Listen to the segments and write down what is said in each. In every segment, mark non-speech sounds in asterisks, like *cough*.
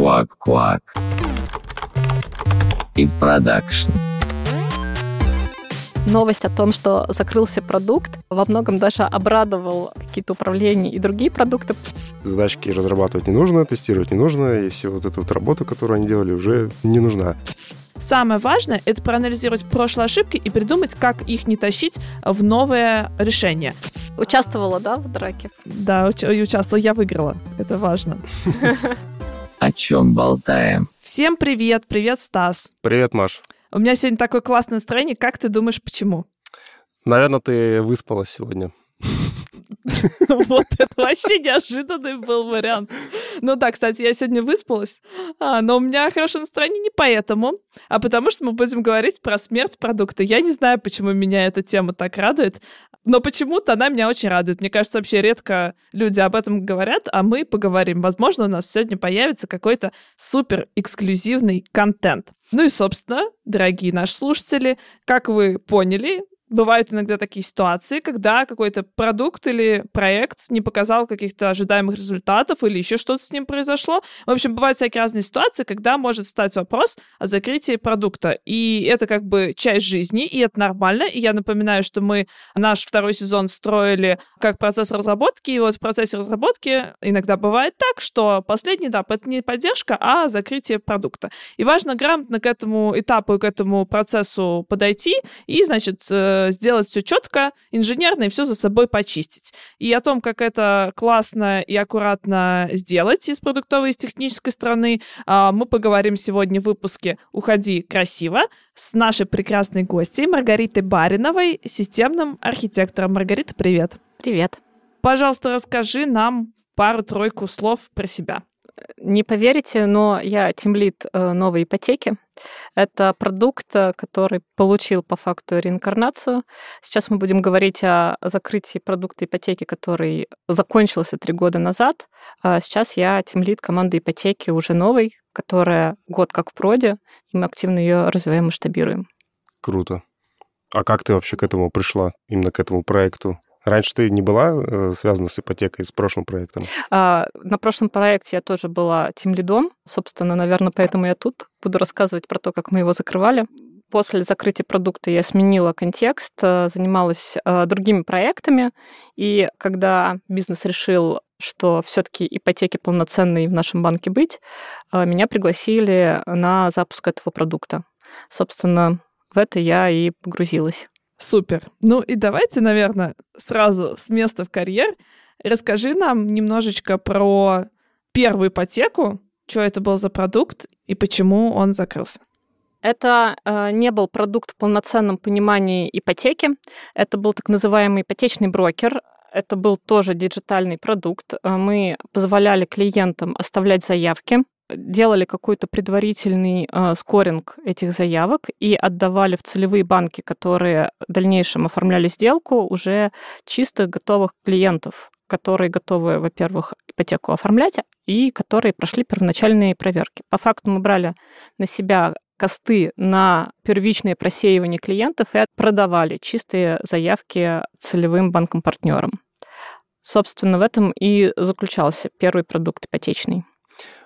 Квак-квак. И продакшн. Новость о том, что закрылся продукт, во многом даже обрадовал какие-то управления и другие продукты. Задачки разрабатывать не нужно, тестировать не нужно, и все вот эту вот работу, которую они делали, уже не нужна. Самое важное — это проанализировать прошлые ошибки и придумать, как их не тащить в новое решение. Участвовала, да, в драке? Да, уч- участвовала, я выиграла. Это важно. *laughs* О чем болтаем? Всем привет, привет, Стас. Привет, Маш. У меня сегодня такое классное настроение. Как ты думаешь, почему? Наверное, ты выспалась сегодня. *laughs* Вот это вообще неожиданный был вариант. Ну да, кстати, я сегодня выспалась, а, но у меня хорошее настроение не поэтому, а потому что мы будем говорить про смерть продукта. Я не знаю, почему меня эта тема так радует, но почему-то она меня очень радует. Мне кажется, вообще редко люди об этом говорят, а мы поговорим. Возможно, у нас сегодня появится какой-то супер эксклюзивный контент. Ну и, собственно, дорогие наши слушатели, как вы поняли, бывают иногда такие ситуации, когда какой-то продукт или проект не показал каких-то ожидаемых результатов или еще что-то с ним произошло. В общем, бывают всякие разные ситуации, когда может встать вопрос о закрытии продукта. И это как бы часть жизни, и это нормально. И я напоминаю, что мы наш второй сезон строили как процесс разработки, и вот в процессе разработки иногда бывает так, что последний этап — это не поддержка, а закрытие продукта. И важно грамотно к этому этапу и к этому процессу подойти и, значит, э, сделать все четко, инженерно и все за собой почистить. И о том, как это классно и аккуратно сделать из продуктовой и с технической стороны, а, мы поговорим сегодня в выпуске «Уходи красиво» с нашей прекрасной гостьей Маргаритой Бариновой, системным архитектором. Маргарита, привет. Привет. Пожалуйста, расскажи нам пару-тройку слов про себя. Не поверите, но я тимлит э, новой ипотеки. Это продукт, э, который получил по факту реинкарнацию. Сейчас мы будем говорить о закрытии продукта ипотеки, который закончился три года назад. А сейчас я тимлит команды ипотеки уже новой, которая год как в проде, и мы активно ее развиваем и масштабируем. Круто. А как ты вообще к этому пришла, именно к этому проекту? Раньше ты не была э, связана с ипотекой, с прошлым проектом? А, на прошлом проекте я тоже была тем лидом. Собственно, наверное, поэтому я тут буду рассказывать про то, как мы его закрывали. После закрытия продукта я сменила контекст, э, занималась э, другими проектами, и когда бизнес решил, что все-таки ипотеки полноценные в нашем банке быть, меня пригласили на запуск этого продукта. Собственно, в это я и погрузилась. Супер. Ну и давайте, наверное, сразу с места в карьер. Расскажи нам немножечко про первую ипотеку, что это был за продукт и почему он закрылся. Это э, не был продукт в полноценном понимании ипотеки. Это был так называемый ипотечный брокер. Это был тоже диджитальный продукт. Э, мы позволяли клиентам оставлять заявки делали какой-то предварительный э, скоринг этих заявок и отдавали в целевые банки, которые в дальнейшем оформляли сделку, уже чисто готовых клиентов, которые готовы, во-первых, ипотеку оформлять, и которые прошли первоначальные проверки. По факту мы брали на себя косты на первичное просеивание клиентов и продавали чистые заявки целевым банкам-партнерам. Собственно, в этом и заключался первый продукт ипотечный.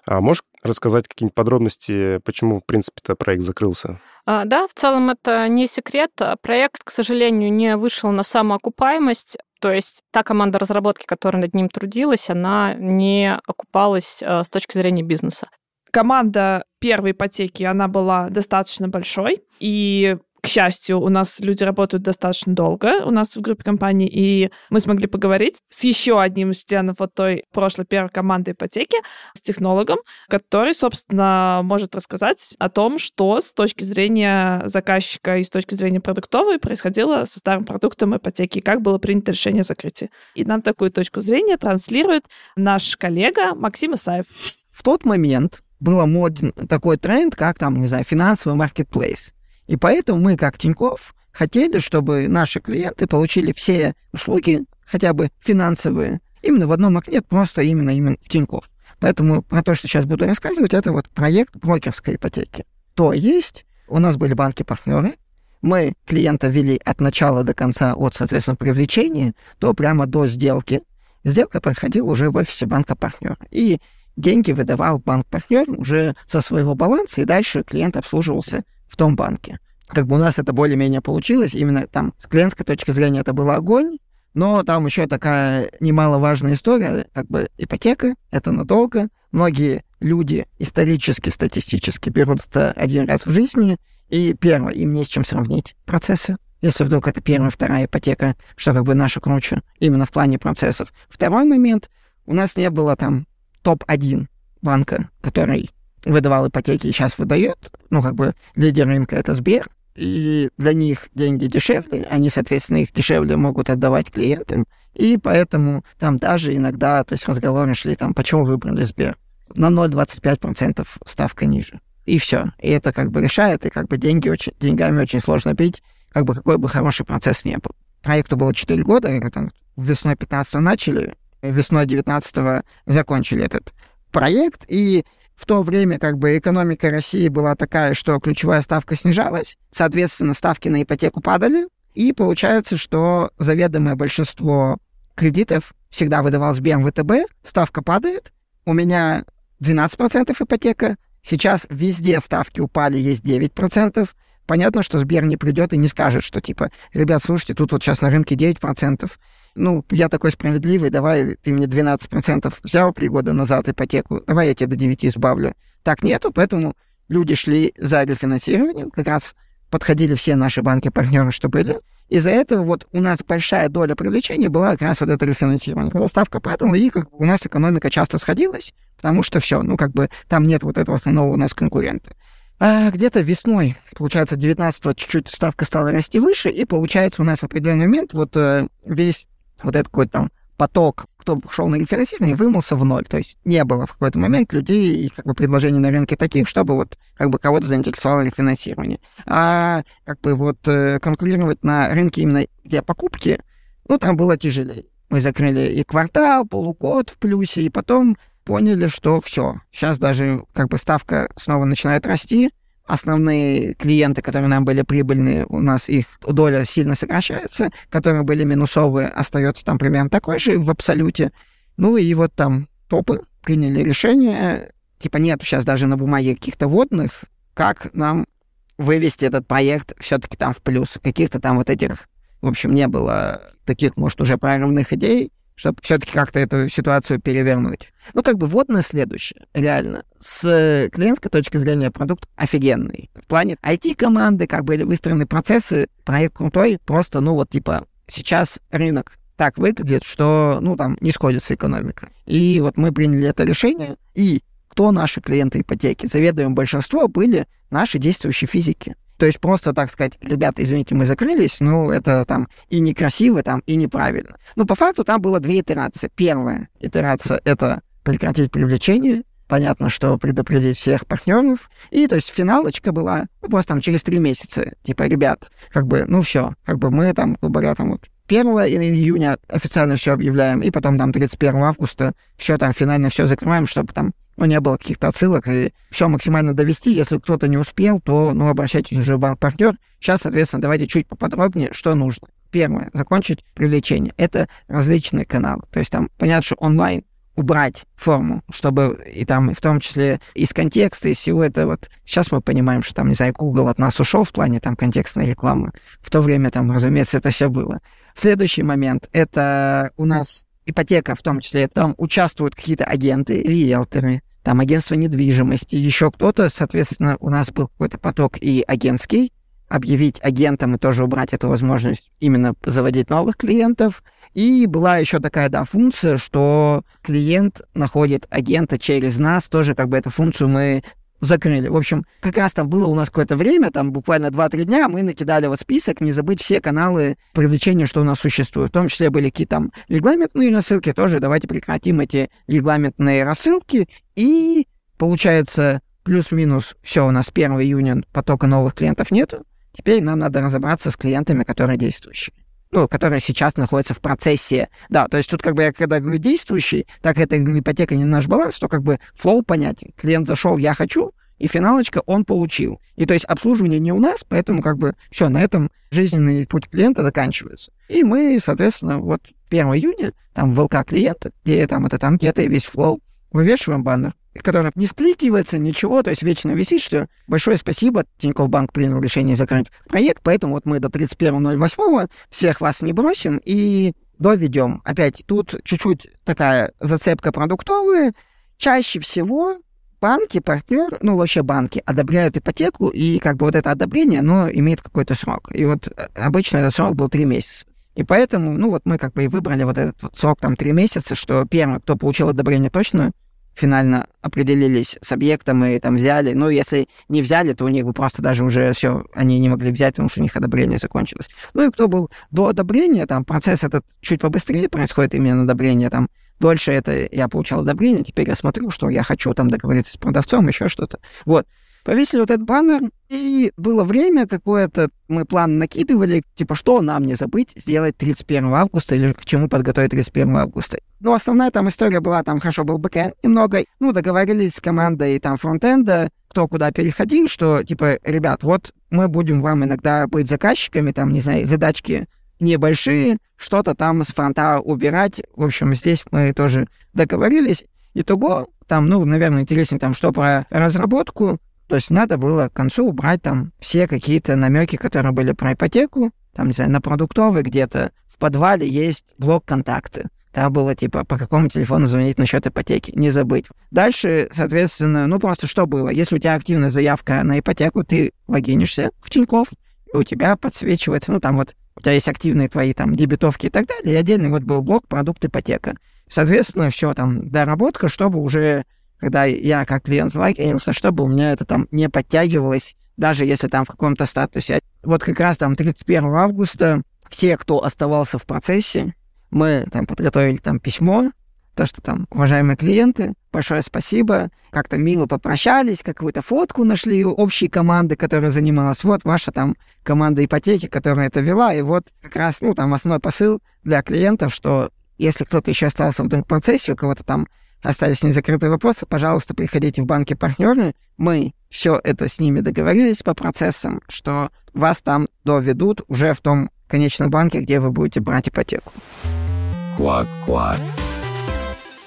А можешь рассказать какие-нибудь подробности, почему, в принципе, этот проект закрылся? А, да, в целом это не секрет. Проект, к сожалению, не вышел на самоокупаемость. То есть та команда разработки, которая над ним трудилась, она не окупалась а, с точки зрения бизнеса. Команда первой ипотеки, она была достаточно большой, и к счастью, у нас люди работают достаточно долго у нас в группе компаний, и мы смогли поговорить с еще одним из членов вот той прошлой первой команды ипотеки, с технологом, который, собственно, может рассказать о том, что с точки зрения заказчика и с точки зрения продуктовой происходило со старым продуктом ипотеки, как было принято решение о закрытии. И нам такую точку зрения транслирует наш коллега Максим Исаев. В тот момент был моден такой тренд, как там, не знаю, финансовый маркетплейс. И поэтому мы, как Тиньков, хотели, чтобы наши клиенты получили все услуги, хотя бы финансовые, именно в одном окне, просто именно, именно в Тиньков. Поэтому про то, что сейчас буду рассказывать, это вот проект брокерской ипотеки. То есть у нас были банки-партнеры, мы клиента вели от начала до конца, от, соответственно, привлечения, то прямо до сделки. Сделка проходила уже в офисе банка-партнера. И деньги выдавал банк-партнер уже со своего баланса, и дальше клиент обслуживался в том банке. Как бы у нас это более-менее получилось, именно там с клиентской точки зрения это был огонь, но там еще такая немаловажная история, как бы ипотека, это надолго. Многие люди исторически, статистически берут это один раз в жизни, и первое, им не с чем сравнить процессы. Если вдруг это первая, вторая ипотека, что как бы наша круче, именно в плане процессов. Второй момент, у нас не было там топ-1 банка, который выдавал ипотеки и сейчас выдает. Ну, как бы лидер рынка — это Сбер, и для них деньги дешевле, они, соответственно, их дешевле могут отдавать клиентам, и поэтому там даже иногда, то есть разговоры шли там, почему выбрали Сбер, на 0,25% ставка ниже. И все. И это как бы решает, и как бы деньги очень, деньгами очень сложно пить, как бы какой бы хороший процесс не был. Проекту было 4 года, и там весной 15 начали, весной 19 закончили этот проект, и в то время как бы экономика России была такая, что ключевая ставка снижалась, соответственно, ставки на ипотеку падали, и получается, что заведомое большинство кредитов всегда выдавал Сбер ВТБ, ставка падает, у меня 12% ипотека, сейчас везде ставки упали, есть 9%, понятно, что Сбер не придет и не скажет, что типа, ребят, слушайте, тут вот сейчас на рынке 9%, ну, я такой справедливый, давай ты мне 12% взял три года назад ипотеку, давай я тебе до 9 избавлю. Так нету, поэтому люди шли за рефинансированием, как раз подходили все наши банки-партнеры, что были. Из-за этого вот у нас большая доля привлечения была как раз вот это рефинансирование. Когда ставка падала, и как бы у нас экономика часто сходилась, потому что все, ну, как бы там нет вот этого основного у нас конкурента. А где-то весной, получается, 19-го чуть-чуть ставка стала расти выше, и получается у нас в определенный момент вот э, весь вот этот какой-то там поток, кто шел на рефинансирование, вымылся в ноль. То есть не было в какой-то момент людей и как бы предложений на рынке таких, чтобы вот как бы кого-то заинтересовало рефинансирование. А как бы вот э, конкурировать на рынке именно где покупки, ну, там было тяжелее. Мы закрыли и квартал, полугод в плюсе, и потом поняли, что все, сейчас даже как бы ставка снова начинает расти, основные клиенты, которые нам были прибыльные, у нас их доля сильно сокращается, которые были минусовые, остается там примерно такой же в абсолюте. Ну и вот там топы приняли решение, типа нет сейчас даже на бумаге каких-то водных, как нам вывести этот проект все-таки там в плюс. Каких-то там вот этих, в общем, не было таких, может, уже прорывных идей, чтобы все-таки как-то эту ситуацию перевернуть. Ну, как бы вот на следующее. Реально. С клиентской точки зрения продукт офигенный. В плане IT-команды, как были выстроены процессы, проект крутой, просто, ну, вот, типа, сейчас рынок так выглядит, что, ну, там не сходится экономика. И вот мы приняли это решение, и кто наши клиенты ипотеки? Заведуем большинство были наши действующие физики. То есть просто так сказать, ребята, извините, мы закрылись, ну, это там и некрасиво, там, и неправильно. Ну, по факту там было две итерации. Первая итерация — это прекратить привлечение, понятно, что предупредить всех партнеров. И, то есть, финалочка была ну, просто там через три месяца. Типа, ребят, как бы, ну все, как бы мы там, грубо говоря, там вот 1 июня официально все объявляем, и потом там 31 августа все там финально все закрываем, чтобы там ну, не было каких-то отсылок, и все максимально довести. Если кто-то не успел, то, ну, обращайтесь уже в банк-партнер. Сейчас, соответственно, давайте чуть поподробнее, что нужно. Первое, закончить привлечение. Это различные каналы. То есть там, понятно, что онлайн убрать форму, чтобы и там, в том числе из контекста, из всего этого. Вот сейчас мы понимаем, что там, не знаю, Google от нас ушел в плане там контекстной рекламы. В то время там, разумеется, это все было. Следующий момент — это у нас ипотека в том числе, там участвуют какие-то агенты, риэлторы, там агентство недвижимости, еще кто-то, соответственно, у нас был какой-то поток и агентский, объявить агентам и тоже убрать эту возможность именно заводить новых клиентов. И была еще такая, да, функция, что клиент находит агента через нас, тоже как бы эту функцию мы закрыли. В общем, как раз там было у нас какое-то время, там буквально 2-3 дня, мы накидали вот список, не забыть все каналы привлечения, что у нас существует. В том числе были какие-то там регламентные рассылки, тоже давайте прекратим эти регламентные рассылки. И получается, плюс-минус, все, у нас 1 июня потока новых клиентов нету. Теперь нам надо разобраться с клиентами, которые действующие ну, которые сейчас находятся в процессе. Да, то есть тут как бы я когда говорю действующий, так это ипотека не наш баланс, то как бы flow понятен. Клиент зашел, я хочу, и финалочка он получил. И то есть обслуживание не у нас, поэтому как бы все, на этом жизненный путь клиента заканчивается. И мы, соответственно, вот 1 июня, там в клиента, где там эта анкета и весь flow, вывешиваем баннер, который не скликивается, ничего, то есть вечно висит, что большое спасибо, Тинькофф Банк принял решение закрыть проект, поэтому вот мы до 31.08 всех вас не бросим и доведем. Опять, тут чуть-чуть такая зацепка продуктовая. Чаще всего банки, партнер, ну вообще банки одобряют ипотеку, и как бы вот это одобрение, оно имеет какой-то срок. И вот э, обычно этот срок был три месяца. И поэтому, ну вот мы как бы и выбрали вот этот вот срок там три месяца, что первый, кто получил одобрение точно, финально определились с объектом и там взяли. Ну, если не взяли, то у них бы просто даже уже все, они не могли взять, потому что у них одобрение закончилось. Ну и кто был до одобрения, там процесс этот чуть побыстрее происходит именно одобрение, там дольше это я получал одобрение, теперь я смотрю, что я хочу там договориться с продавцом, еще что-то. Вот. Повесили вот этот баннер, и было время какое-то, мы план накидывали, типа, что нам не забыть сделать 31 августа или к чему подготовить 31 августа. Ну, основная там история была, там хорошо был бэкэнд немного, ну, договорились с командой там фронтенда, кто куда переходил, что, типа, ребят, вот мы будем вам иногда быть заказчиками, там, не знаю, задачки небольшие, что-то там с фронта убирать. В общем, здесь мы тоже договорились. Итого, там, ну, наверное, интереснее там, что про разработку, то есть надо было к концу убрать там все какие-то намеки, которые были про ипотеку, там, не знаю, на продуктовый где-то в подвале есть блок контакты. Там было типа по какому телефону звонить насчет ипотеки, не забыть. Дальше, соответственно, ну просто что было? Если у тебя активная заявка на ипотеку, ты логинишься в Тинькофф, у тебя подсвечивается, ну там вот у тебя есть активные твои там дебетовки и так далее, и отдельный вот был блок продукт ипотека. Соответственно, все там доработка, чтобы уже когда я как клиент залогинился, чтобы у меня это там не подтягивалось, даже если там в каком-то статусе. Вот как раз там 31 августа все, кто оставался в процессе, мы там подготовили там письмо, то, что там, уважаемые клиенты, большое спасибо, как-то мило попрощались, какую-то фотку нашли общей команды, которая занималась, вот ваша там команда ипотеки, которая это вела, и вот как раз, ну, там основной посыл для клиентов, что если кто-то еще остался в процессе, у кого-то там остались незакрытые вопросы, пожалуйста, приходите в банки партнеры. Мы все это с ними договорились по процессам, что вас там доведут уже в том конечном банке, где вы будете брать ипотеку. Квак-квак.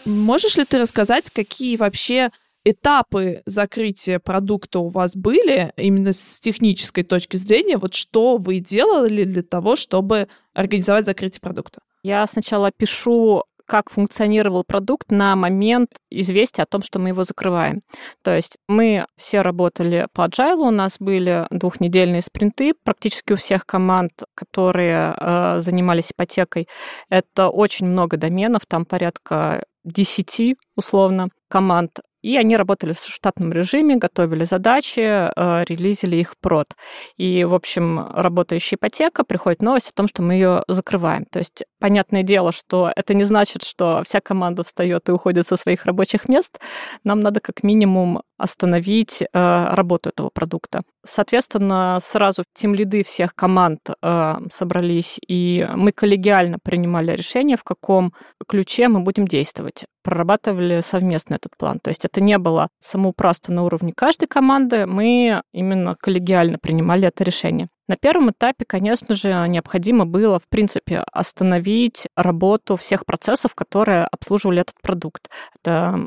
Можешь ли ты рассказать, какие вообще этапы закрытия продукта у вас были именно с технической точки зрения? Вот что вы делали для того, чтобы организовать закрытие продукта? Я сначала пишу как функционировал продукт на момент известия о том, что мы его закрываем. То есть мы все работали по agile, у нас были двухнедельные спринты практически у всех команд, которые э, занимались ипотекой. Это очень много доменов, там порядка 10 условно команд. И они работали в штатном режиме, готовили задачи, э, релизили их прод. И, в общем, работающая ипотека, приходит новость о том, что мы ее закрываем. То есть, понятное дело, что это не значит, что вся команда встает и уходит со своих рабочих мест. Нам надо как минимум остановить э, работу этого продукта. Соответственно, сразу тем лиды всех команд э, собрались, и мы коллегиально принимали решение, в каком ключе мы будем действовать. Прорабатывали совместно этот план. То есть это не было самоуправство на уровне каждой команды, мы именно коллегиально принимали это решение. На первом этапе, конечно же, необходимо было, в принципе, остановить работу всех процессов, которые обслуживали этот продукт. Это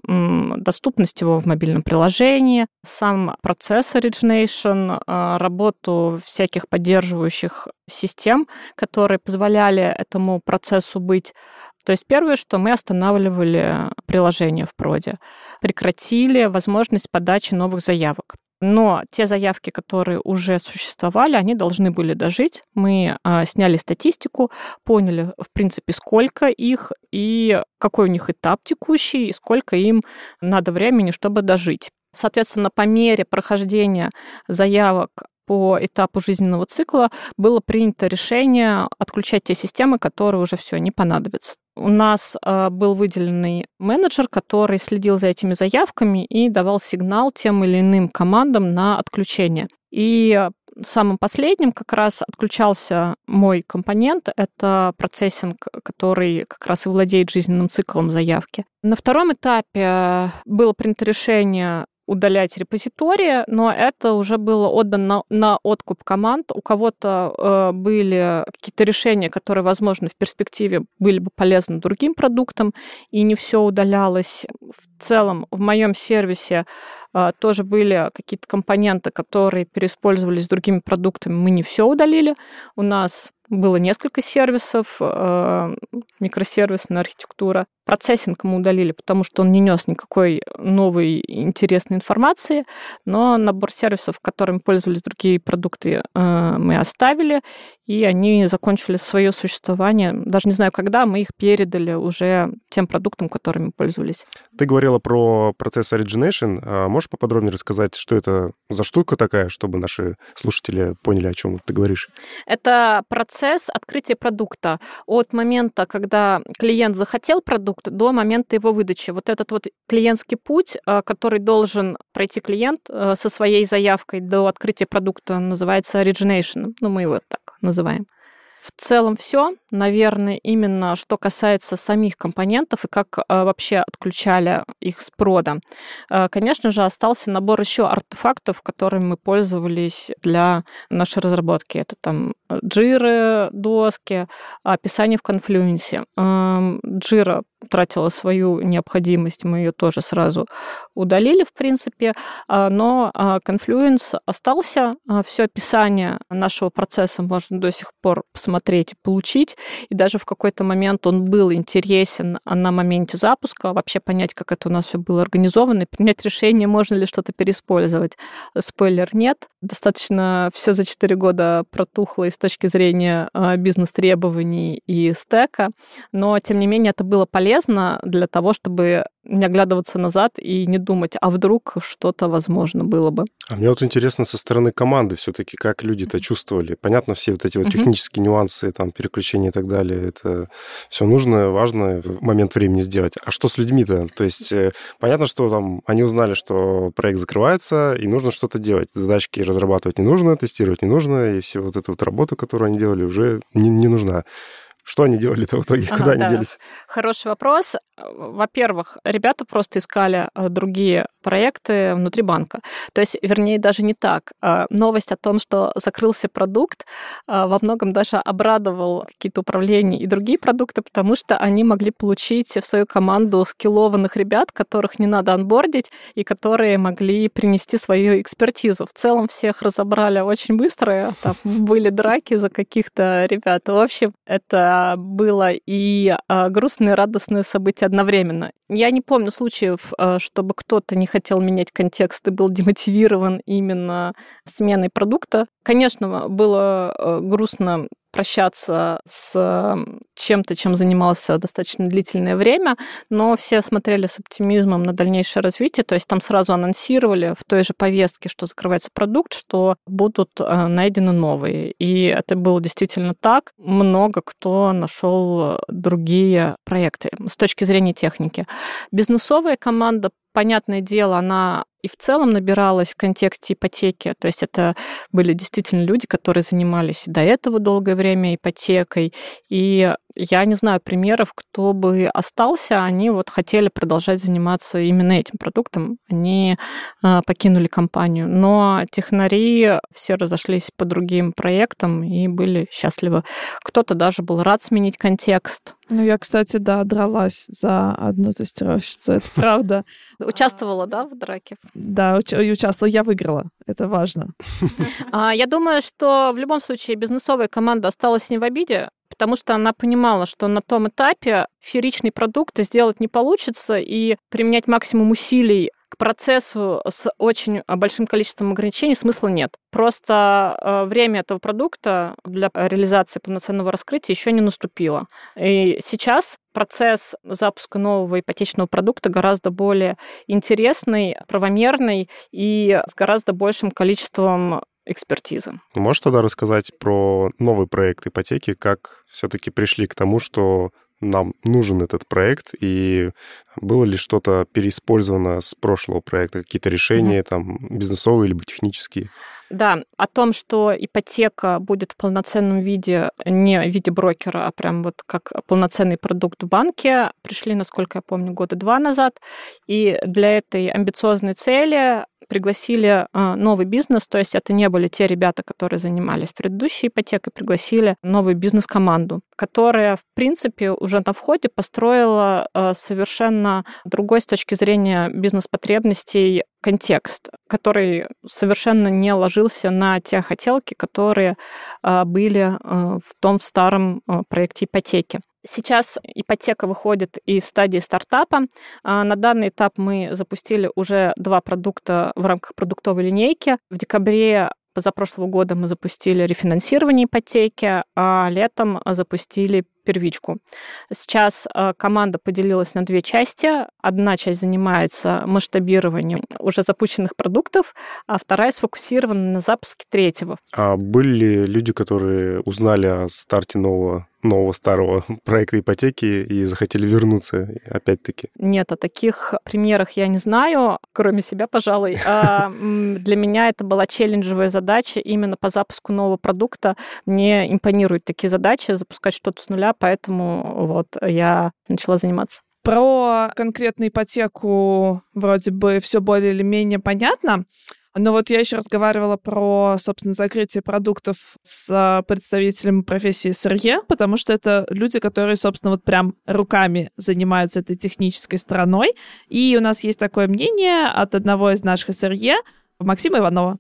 доступность его в мобильном приложении, сам процесс origination, а, работу всяких поддерживающих систем, которые позволяли этому процессу быть. То есть первое, что мы останавливали приложение в проде, прекратили возможность подачи новых заявок. Но те заявки, которые уже существовали, они должны были дожить. Мы э, сняли статистику, поняли, в принципе, сколько их и какой у них этап текущий, и сколько им надо времени, чтобы дожить. Соответственно, по мере прохождения заявок по этапу жизненного цикла было принято решение отключать те системы, которые уже все не понадобятся. У нас э, был выделенный менеджер, который следил за этими заявками и давал сигнал тем или иным командам на отключение. И самым последним как раз отключался мой компонент. Это процессинг, который как раз и владеет жизненным циклом заявки. На втором этапе было принято решение удалять репозитории, но это уже было отдано на, на откуп команд. У кого-то э, были какие-то решения, которые, возможно, в перспективе были бы полезны другим продуктам, и не все удалялось. В целом, в моем сервисе э, тоже были какие-то компоненты, которые переиспользовались другими продуктами. Мы не все удалили. У нас было несколько сервисов, э, микросервисная архитектура. Процессинг мы удалили, потому что он не нес никакой новой интересной информации, но набор сервисов, которыми пользовались другие продукты, э, мы оставили, и они закончили свое существование. Даже не знаю, когда мы их передали уже тем продуктам, которыми пользовались. Ты говорила про процесс origination. А можешь поподробнее рассказать, что это за штука такая, чтобы наши слушатели поняли, о чем ты говоришь? Это процесс открытия продукта от момента, когда клиент захотел продукт, до момента его выдачи. Вот этот вот клиентский путь, э, который должен пройти клиент э, со своей заявкой до открытия продукта, называется origination. Ну, мы его так называем. В целом все, наверное, именно что касается самих компонентов и как э, вообще отключали их с прода. Э, конечно же, остался набор еще артефактов, которыми мы пользовались для нашей разработки. Это там джиры, доски, описание в конфлюенсе. Джира утратила свою необходимость, мы ее тоже сразу удалили, в принципе, а, но Confluence остался, а, все описание нашего процесса можно до сих пор посмотреть и получить, и даже в какой-то момент он был интересен на моменте запуска, вообще понять, как это у нас все было организовано, и принять решение, можно ли что-то переиспользовать. Спойлер, нет. Достаточно все за 4 года протухло и с точки зрения а, бизнес-требований и стека, но, тем не менее, это было полезно для того, чтобы не оглядываться назад и не думать, а вдруг что-то возможно было бы. А мне вот интересно со стороны команды все-таки, как люди-то чувствовали. Понятно, все вот эти вот технические нюансы, там, переключения и так далее, это все нужно, важно в момент времени сделать. А что с людьми-то? То есть э, понятно, что там они узнали, что проект закрывается, и нужно что-то делать. Задачки разрабатывать не нужно, тестировать не нужно, и все вот эту вот работу, которую они делали, уже не, не нужна. Что они делали-то в итоге? Ага, Куда да. они делись? Хороший вопрос. Во-первых, ребята просто искали э, другие проекты внутри банка. То есть, вернее, даже не так. Э, новость о том, что закрылся продукт, э, во многом даже обрадовал какие-то управления и другие продукты, потому что они могли получить в свою команду скиллованных ребят, которых не надо анбордить, и которые могли принести свою экспертизу. В целом всех разобрали очень быстро. Там были драки за каких-то ребят. В общем, это было и грустное, и радостное событие одновременно. Я не помню случаев, э, чтобы кто-то не хотел менять контекст и был демотивирован именно сменой продукта. Конечно, было э, грустно прощаться с чем-то, чем занимался достаточно длительное время, но все смотрели с оптимизмом на дальнейшее развитие, то есть там сразу анонсировали в той же повестке, что закрывается продукт, что будут э, найдены новые. И это было действительно так. Много кто нашел другие проекты с точки зрения техники. Бизнесовая команда понятное дело, она и в целом набиралась в контексте ипотеки. То есть это были действительно люди, которые занимались до этого долгое время ипотекой. И я не знаю примеров, кто бы остался, они вот хотели продолжать заниматься именно этим продуктом. Они э, покинули компанию. Но технари все разошлись по другим проектам и были счастливы. Кто-то даже был рад сменить контекст. Ну, я, кстати, да, дралась за одну тестировщицу, это правда. Участвовала, да, в драке? Да, участвовала, я выиграла. Это важно. *laughs* А, я думаю, что в любом случае бизнесовая команда осталась не в обиде, потому что она понимала, что на том этапе феричный продукт сделать не получится, и применять максимум усилий к процессу с очень большим количеством ограничений смысла нет. Просто э, время этого продукта для реализации полноценного раскрытия еще не наступило. И сейчас процесс запуска нового ипотечного продукта гораздо более интересный, правомерный и с гораздо большим количеством экспертизы. Можешь тогда рассказать про новый проект ипотеки, как все-таки пришли к тому, что нам нужен этот проект, и было ли что-то переиспользовано с прошлого проекта, какие-то решения, mm-hmm. там, бизнесовые либо технические? Да, о том, что ипотека будет в полноценном виде, не в виде брокера, а прям вот как полноценный продукт в банке, пришли, насколько я помню, года два назад. И для этой амбициозной цели пригласили а, новый бизнес, то есть это не были те ребята, которые занимались предыдущей ипотекой, пригласили новую бизнес-команду, которая, в принципе, уже на входе построила а, совершенно другой с точки зрения бизнес-потребностей контекст, который совершенно не ложился на те хотелки, которые а, были в том старом проекте ипотеки. Сейчас ипотека выходит из стадии стартапа. А, на данный этап мы запустили уже два продукта в рамках продуктовой линейки. В декабре позапрошлого года мы запустили рефинансирование ипотеки, а летом запустили первичку. Сейчас э, команда поделилась на две части. Одна часть занимается масштабированием уже запущенных продуктов, а вторая сфокусирована на запуске третьего. А были ли люди, которые узнали о старте нового нового старого *laughs* проекта ипотеки и захотели вернуться опять-таки? Нет, о таких примерах я не знаю, кроме себя, пожалуй. А, для меня это была челленджевая задача именно по запуску нового продукта. Мне импонируют такие задачи, запускать что-то с нуля, поэтому вот я начала заниматься. Про конкретную ипотеку вроде бы все более или менее понятно. Но вот я еще разговаривала про, собственно, закрытие продуктов с представителем профессии СРЕ, потому что это люди, которые, собственно, вот прям руками занимаются этой технической стороной. И у нас есть такое мнение от одного из наших СРЕ, Максима Иванова.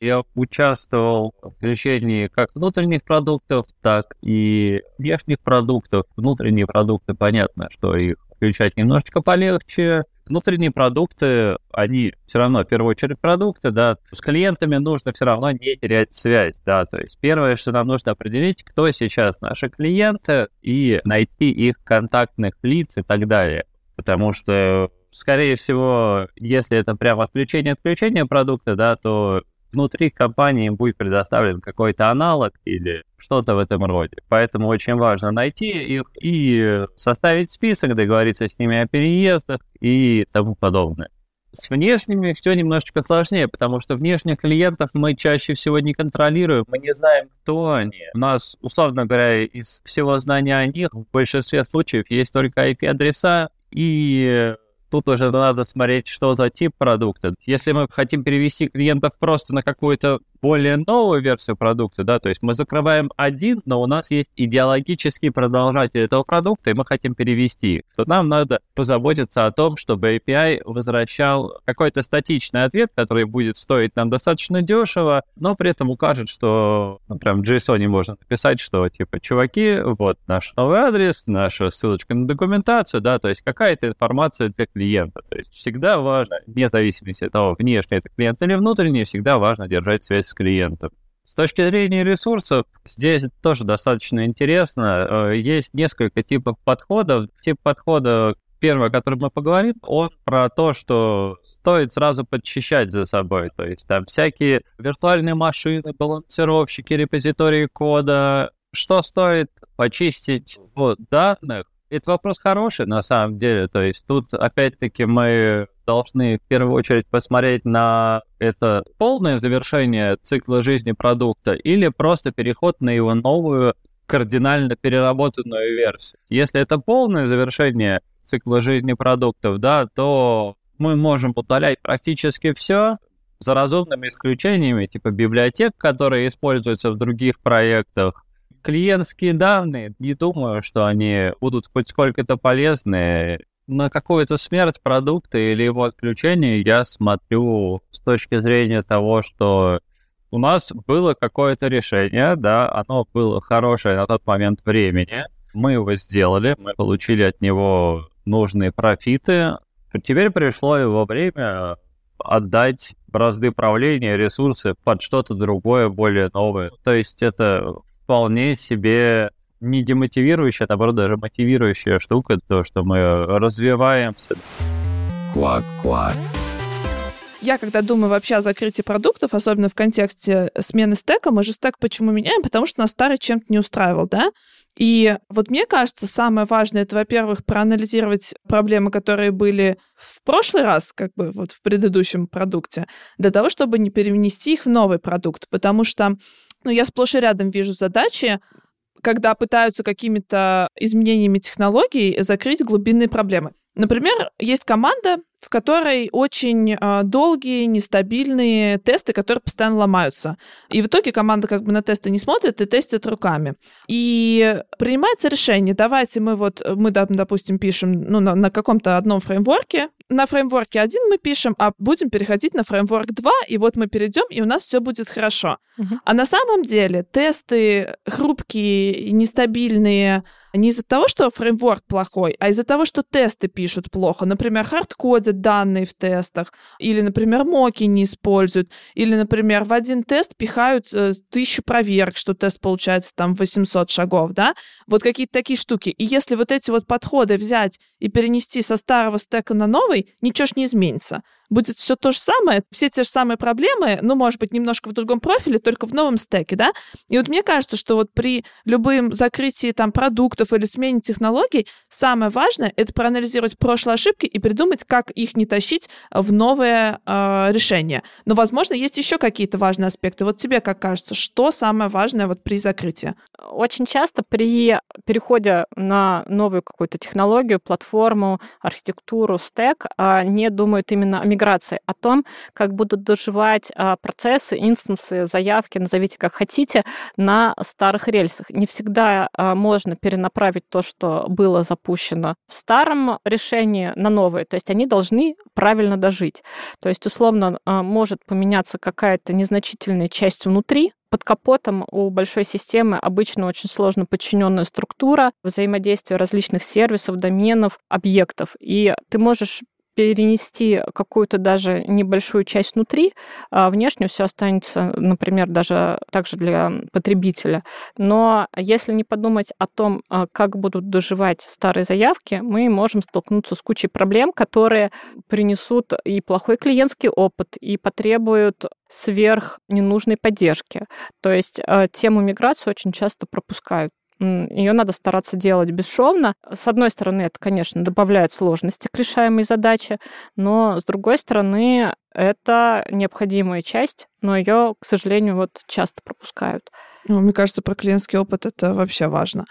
Я участвовал в включении как внутренних продуктов, так и внешних продуктов. Внутренние продукты, понятно, что их включать немножечко полегче. Внутренние продукты, они все равно, в первую очередь, продукты, да, с клиентами нужно все равно не терять связь, да, то есть первое, что нам нужно определить, кто сейчас наши клиенты и найти их контактных лиц и так далее, потому что скорее всего, если это прямо отключение-отключение продукта, да, то внутри компании им будет предоставлен какой-то аналог или что-то в этом роде. Поэтому очень важно найти их и составить список, договориться с ними о переездах и тому подобное. С внешними все немножечко сложнее, потому что внешних клиентов мы чаще всего не контролируем, мы не знаем, кто они. У нас, условно говоря, из всего знания о них в большинстве случаев есть только IP-адреса и Тут уже надо смотреть, что за тип продукта. Если мы хотим перевести клиентов просто на какую-то более новую версию продукта, да, то есть мы закрываем один, но у нас есть идеологический продолжатель этого продукта, и мы хотим перевести, то нам надо позаботиться о том, чтобы API возвращал какой-то статичный ответ, который будет стоить нам достаточно дешево, но при этом укажет, что, ну, прям в JSON можно написать, что, типа, чуваки, вот наш новый адрес, наша ссылочка на документацию, да, то есть какая-то информация для клиента. То есть всегда важно, вне зависимости от того, внешний это клиент или внутренний, всегда важно держать связь с клиентом. С точки зрения ресурсов, здесь тоже достаточно интересно. Э, есть несколько типов подходов. Тип подхода, первый, о котором мы поговорим, он про то, что стоит сразу подчищать за собой. То есть там всякие виртуальные машины, балансировщики, репозитории кода. Что стоит почистить в данных, это вопрос хороший, на самом деле. То есть тут, опять-таки, мы должны в первую очередь посмотреть на это полное завершение цикла жизни продукта или просто переход на его новую кардинально переработанную версию. Если это полное завершение цикла жизни продуктов, да, то мы можем удалять практически все, за разумными исключениями, типа библиотек, которые используются в других проектах, клиентские данные, не думаю, что они будут хоть сколько-то полезны. На какую-то смерть продукта или его отключение я смотрю с точки зрения того, что у нас было какое-то решение, да, оно было хорошее на тот момент времени, мы его сделали, мы получили от него нужные профиты. Теперь пришло его время отдать бразды правления, ресурсы под что-то другое, более новое. То есть это вполне себе не демотивирующая, а наоборот даже мотивирующая штука, то, что мы развиваемся. Квак-квак. я когда думаю вообще о закрытии продуктов, особенно в контексте смены стека, мы же стек почему меняем? Потому что нас старый чем-то не устраивал, да? И вот мне кажется, самое важное, это, во-первых, проанализировать проблемы, которые были в прошлый раз, как бы вот в предыдущем продукте, для того, чтобы не перенести их в новый продукт. Потому что ну, я сплошь и рядом вижу задачи, когда пытаются какими-то изменениями технологий закрыть глубинные проблемы. Например, есть команда, в которой очень э, долгие, нестабильные тесты, которые постоянно ломаются. И в итоге команда как бы на тесты не смотрит и тестит руками. И принимается решение, давайте мы вот, мы, допустим, пишем ну, на, на каком-то одном фреймворке, на фреймворке один мы пишем, а будем переходить на фреймворк 2, и вот мы перейдем, и у нас все будет хорошо. Uh-huh. А на самом деле тесты хрупкие, нестабильные, не из-за того, что фреймворк плохой, а из-за того, что тесты пишут плохо. Например, хардкодят данные в тестах, или, например, моки не используют, или, например, в один тест пихают э, тысячу проверок, что тест получается там 800 шагов, да? Вот какие-то такие штуки. И если вот эти вот подходы взять и перенести со старого стека на новый, ничего ж не изменится будет все то же самое, все те же самые проблемы, ну, может быть, немножко в другом профиле, только в новом стеке, да? И вот мне кажется, что вот при любым закрытии там продуктов или смене технологий самое важное — это проанализировать прошлые ошибки и придумать, как их не тащить в новое э, решение. Но, возможно, есть еще какие-то важные аспекты. Вот тебе как кажется, что самое важное вот при закрытии? Очень часто при переходе на новую какую-то технологию, платформу, архитектуру, стек, а, не думают именно о миграции, о том, как будут доживать а, процессы, инстансы, заявки, назовите как хотите, на старых рельсах. Не всегда а, можно перенаправить то, что было запущено в старом решении на новое. То есть они должны правильно дожить. То есть, условно, а, может поменяться какая-то незначительная часть внутри, под капотом у большой системы обычно очень сложно подчиненная структура взаимодействия различных сервисов, доменов, объектов. И ты можешь перенести какую-то даже небольшую часть внутри, а внешне все останется, например, даже также для потребителя. Но если не подумать о том, а, как будут доживать старые заявки, мы можем столкнуться с кучей проблем, которые принесут и плохой клиентский опыт, и потребуют сверх ненужной поддержки. То есть а, тему миграции очень часто пропускают. Ее надо стараться делать бесшовно. С одной стороны, это, конечно, добавляет сложности к решаемой задаче, но с другой стороны, это необходимая часть, но ее, к сожалению, вот часто пропускают. Ну, мне кажется, про клиентский опыт это вообще важно.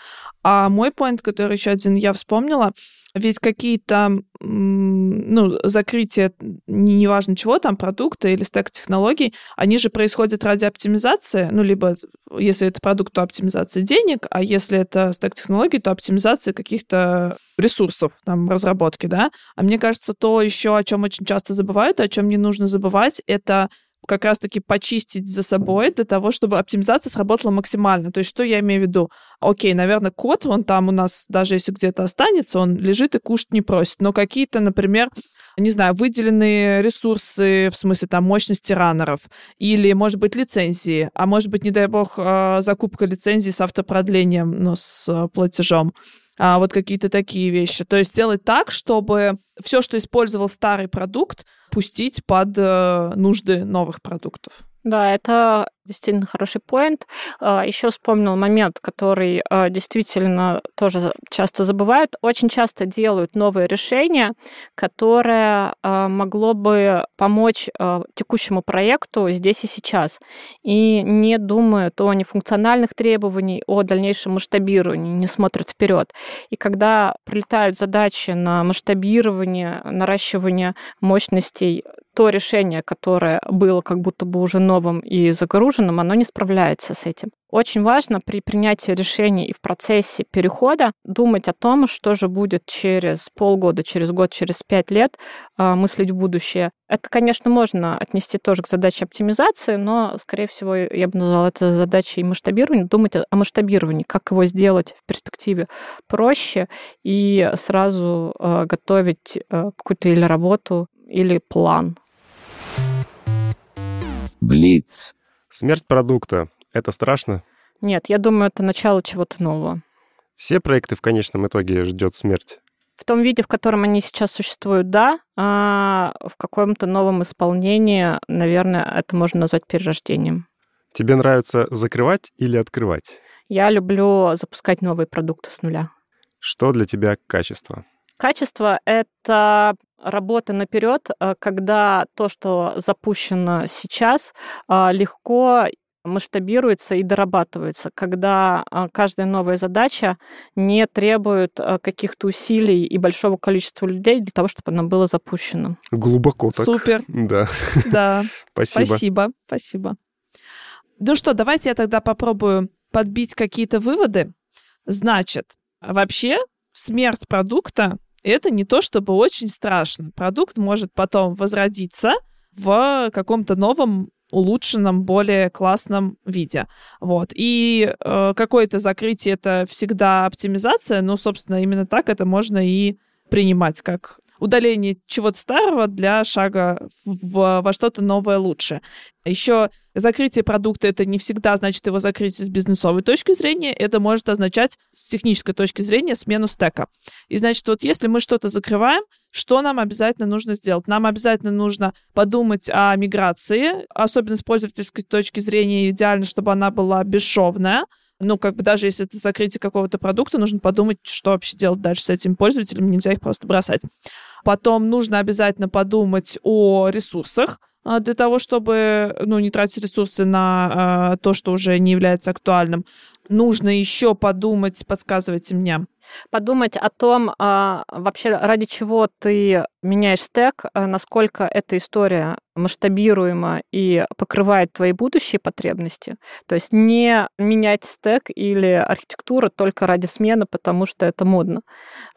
А мой поинт, который еще один я вспомнила, ведь какие-то ну, закрытия, неважно чего, там, продукта или стек технологий, они же происходят ради оптимизации, ну, либо если это продукт, то оптимизация денег, а если это стек технологий, то оптимизация каких-то ресурсов, там, разработки, да. А мне кажется, то еще, о чем очень часто забывают, о чем не нужно забывать, это как раз-таки почистить за собой для того, чтобы оптимизация сработала максимально. То есть что я имею в виду? Окей, наверное, код, он там у нас, даже если где-то останется, он лежит и кушать не просит. Но какие-то, например, не знаю, выделенные ресурсы, в смысле там мощности раннеров, или, может быть, лицензии, а может быть, не дай бог, а, закупка лицензии с автопродлением, но с а, платежом а, вот какие-то такие вещи. То есть сделать так, чтобы все, что использовал старый продукт, пустить под э, нужды новых продуктов. Да, это действительно хороший поинт. А, Еще вспомнил момент, который а, действительно тоже часто забывают. Очень часто делают новые решения, которое а, могло бы помочь текущему проекту здесь и сейчас. И не думают о нефункциональных требованиях, о дальнейшем масштабировании, не смотрят вперед. И когда прилетают задачи на масштабирование, наращивание мощностей то решение, которое было как будто бы уже новым и загруженным, оно не справляется с этим. Очень важно при принятии решений и в процессе перехода думать о том, что же будет через полгода, через год, через пять лет, а, мыслить в будущее. Это, конечно, можно отнести тоже к задаче оптимизации, но, скорее всего, я бы назвала это задачей масштабирования, думать о масштабировании, как его сделать в перспективе проще и сразу а, готовить а, какую-то или работу, или план Блиц. Смерть продукта — это страшно? Нет, я думаю, это начало чего-то нового. Все проекты в конечном итоге ждет смерть. В том виде, в котором они сейчас существуют, да. А в каком-то новом исполнении, наверное, это можно назвать перерождением. Тебе нравится закрывать или открывать? Я люблю запускать новые продукты с нуля. Что для тебя качество? Качество — это работа наперед, э, когда то, что запущено сейчас, а, легко масштабируется и дорабатывается, когда а, каждая новая задача не требует а, каких-то усилий и большого количества людей для того, чтобы она была запущена. Глубоко так. Супер. *laughs* Да. Да. *laughs* Спасибо. Спасибо. Спасибо. Ну что, давайте я тогда попробую подбить какие-то выводы. Значит, вообще смерть продукта это не то чтобы очень страшно. Продукт может потом возродиться в каком-то новом улучшенном, более классном виде. Вот. И э, какое-то закрытие это всегда оптимизация, но, собственно, именно так это можно и принимать как удаление чего-то старого для шага в, во что-то новое лучше. Еще закрытие продукта это не всегда значит его закрытие с бизнесовой точки зрения, это может означать с технической точки зрения смену стека. И значит, вот если мы что-то закрываем, что нам обязательно нужно сделать? Нам обязательно нужно подумать о миграции, особенно с пользовательской точки зрения, идеально, чтобы она была бесшовная, ну, как бы даже если это закрытие какого-то продукта, нужно подумать, что вообще делать дальше с этим пользователем, нельзя их просто бросать. Потом нужно обязательно подумать о ресурсах, а, для того, чтобы ну, не тратить ресурсы на э, то, что уже не является актуальным. Нужно еще подумать, подсказывайте мне. Подумать о том, а, вообще ради чего ты меняешь стек, а, насколько эта история масштабируема и покрывает твои будущие потребности. То есть не менять стек или архитектуру только ради смены, потому что это модно.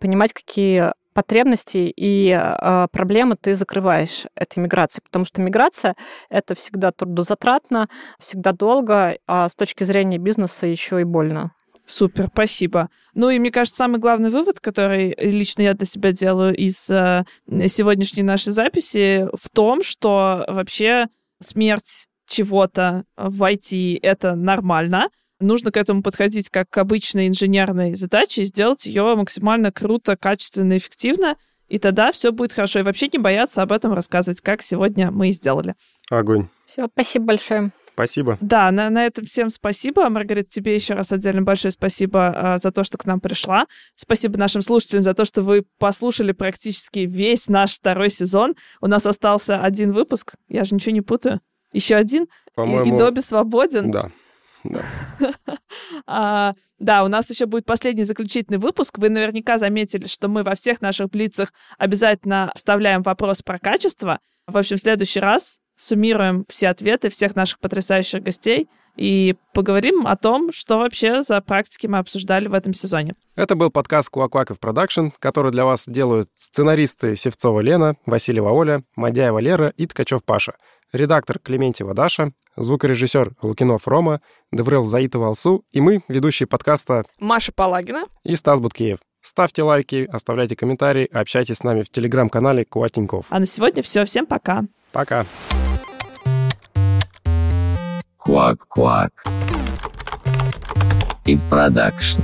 Понимать, какие потребности и э, проблемы ты закрываешь этой миграцией, потому что миграция это всегда трудозатратно, всегда долго, а с точки зрения бизнеса еще и больно. Супер, спасибо. Ну и мне кажется, самый главный вывод, который лично я для себя делаю из э, сегодняшней нашей записи, в том, что вообще смерть чего-то в IT это нормально, нужно к этому подходить как к обычной инженерной задаче и сделать ее максимально круто, качественно, эффективно, и тогда все будет хорошо. И вообще не бояться об этом рассказывать, как сегодня мы и сделали. Огонь. Все, спасибо большое. Спасибо. Да, на, на этом всем спасибо. Маргарита, тебе еще раз отдельно большое спасибо а, за то, что к нам пришла. Спасибо нашим слушателям за то, что вы послушали практически весь наш второй сезон. У нас остался один выпуск. Я же ничего не путаю. Еще один. По-моему... И, и Добби свободен. Да. Да. *laughs* а, да, у нас еще будет последний заключительный выпуск. Вы наверняка заметили, что мы во всех наших блицах обязательно вставляем вопрос про качество. В общем, в следующий раз суммируем все ответы всех наших потрясающих гостей и поговорим о том, что вообще за практики мы обсуждали в этом сезоне. Это был подкаст Куакуаков production, который для вас делают сценаристы Севцова Лена, Васильева Оля, Мадяева Лера и Ткачев Паша редактор Клементьева Даша, звукорежиссер Лукинов Рома, DevRel Заитова Алсу и мы, ведущие подкаста Маша Палагина и Стас Буткеев. Ставьте лайки, оставляйте комментарии, общайтесь с нами в телеграм-канале QA Тинькофф. А на сегодня все. Всем пока. Пока. Куак-куак. И production.